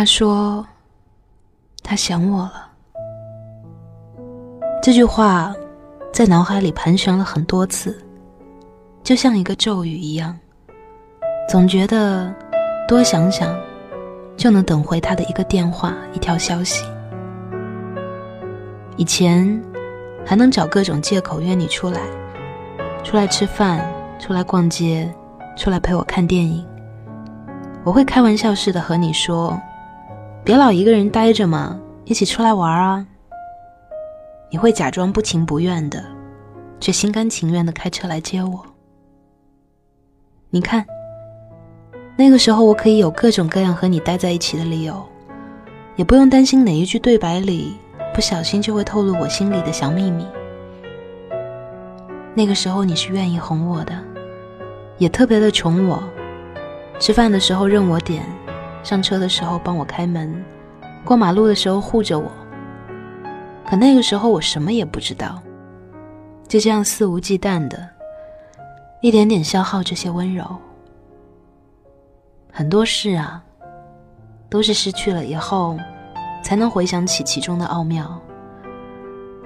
他说：“他想我了。”这句话在脑海里盘旋了很多次，就像一个咒语一样，总觉得多想想就能等回他的一个电话、一条消息。以前还能找各种借口约你出来，出来吃饭，出来逛街，出来陪我看电影。我会开玩笑似的和你说：“别老一个人待着嘛，一起出来玩啊。”你会假装不情不愿的，却心甘情愿的开车来接我。你看，那个时候我可以有各种各样和你待在一起的理由，也不用担心哪一句对白里不小心就会透露我心里的小秘密。那个时候你是愿意哄我的，也特别的宠我。吃饭的时候任我点，上车的时候帮我开门，过马路的时候护着我。可那个时候我什么也不知道，就这样肆无忌惮的，一点点消耗这些温柔。很多事啊，都是失去了以后，才能回想起其中的奥妙。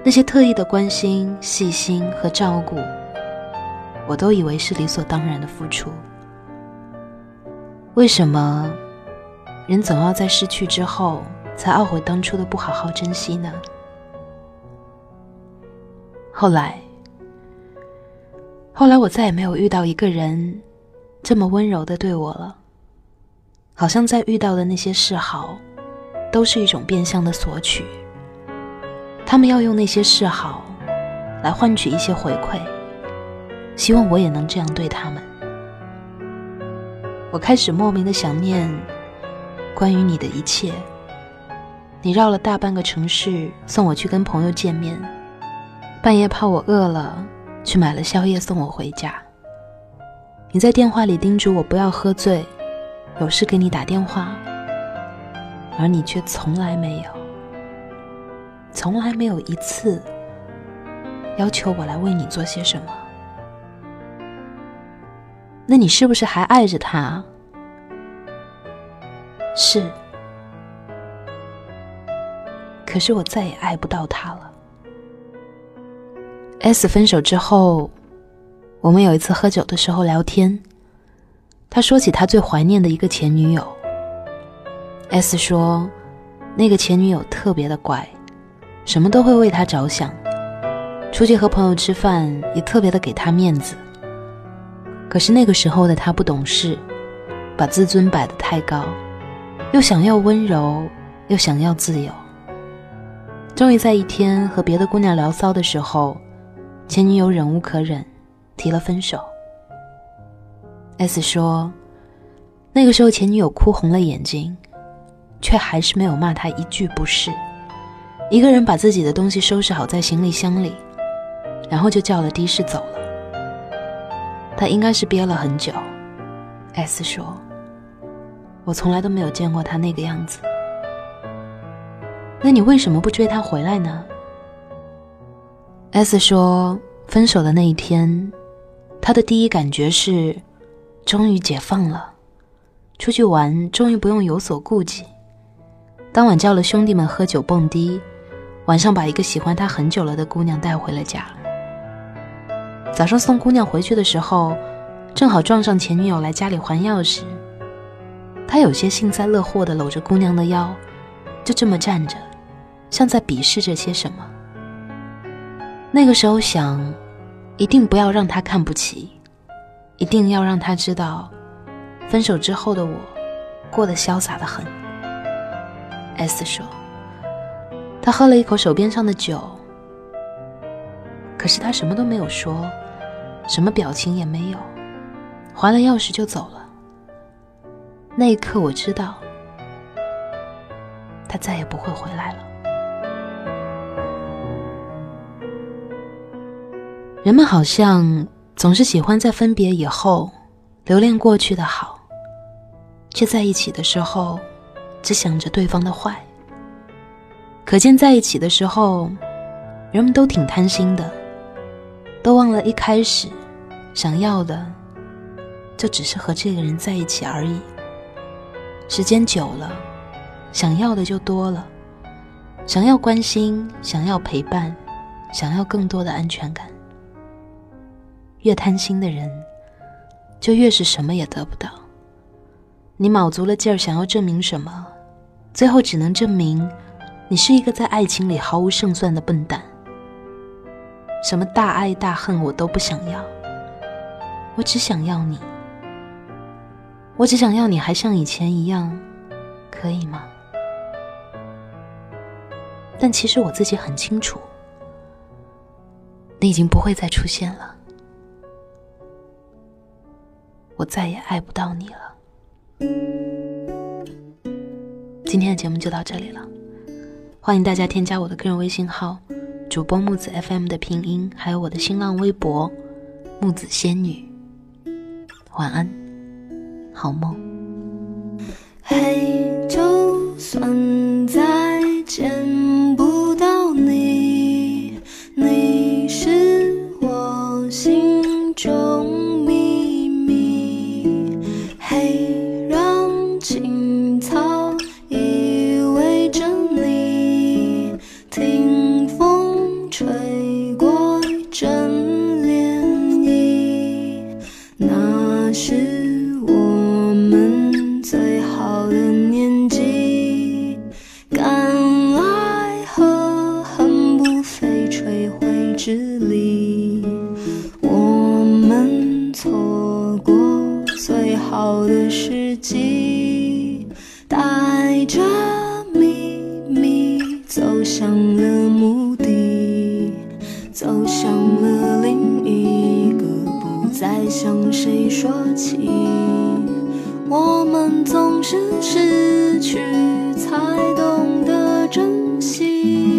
那些特意的关心、细心和照顾，我都以为是理所当然的付出。为什么人总要在失去之后才懊悔当初的不好好珍惜呢？后来，后来我再也没有遇到一个人这么温柔的对我了。好像在遇到的那些示好，都是一种变相的索取。他们要用那些示好来换取一些回馈，希望我也能这样对他们。我开始莫名的想念关于你的一切。你绕了大半个城市送我去跟朋友见面，半夜怕我饿了，去买了宵夜送我回家。你在电话里叮嘱我不要喝醉，有事给你打电话，而你却从来没有，从来没有一次要求我来为你做些什么。那你是不是还爱着他？是，可是我再也爱不到他了。S 分手之后，我们有一次喝酒的时候聊天，他说起他最怀念的一个前女友。S 说，那个前女友特别的乖，什么都会为他着想，出去和朋友吃饭也特别的给他面子。可是那个时候的他不懂事，把自尊摆得太高，又想要温柔，又想要自由。终于在一天和别的姑娘聊骚的时候，前女友忍无可忍，提了分手。S 说，那个时候前女友哭红了眼睛，却还是没有骂他一句不是，一个人把自己的东西收拾好在行李箱里，然后就叫了的士走了。他应该是憋了很久，S 说：“我从来都没有见过他那个样子。那你为什么不追他回来呢？”S 说：“分手的那一天，他的第一感觉是，终于解放了，出去玩终于不用有所顾忌。当晚叫了兄弟们喝酒蹦迪，晚上把一个喜欢他很久了的姑娘带回了家。”早上送姑娘回去的时候，正好撞上前女友来家里还钥匙。他有些幸灾乐祸地搂着姑娘的腰，就这么站着，像在鄙视着些什么。那个时候想，一定不要让他看不起，一定要让他知道，分手之后的我，过得潇洒的很。S 说，他喝了一口手边上的酒，可是他什么都没有说。什么表情也没有，还了钥匙就走了。那一刻，我知道他再也不会回来了。人们好像总是喜欢在分别以后留恋过去的好，却在一起的时候只想着对方的坏。可见在一起的时候，人们都挺贪心的。都忘了一开始想要的，就只是和这个人在一起而已。时间久了，想要的就多了，想要关心，想要陪伴，想要更多的安全感。越贪心的人，就越是什么也得不到。你卯足了劲儿想要证明什么，最后只能证明你是一个在爱情里毫无胜算的笨蛋。什么大爱大恨我都不想要，我只想要你，我只想要你还像以前一样，可以吗？但其实我自己很清楚，你已经不会再出现了，我再也爱不到你了。今天的节目就到这里了，欢迎大家添加我的个人微信号“主播木子 FM” 的拼音，还有我的新浪微博“木子仙女”。晚安，好梦。嘿就算再见不到你你是我心中秘密。嘿让清好的时机带着秘密走向了目的走向了另一个不再向谁说起。我们总是失去才懂得珍惜。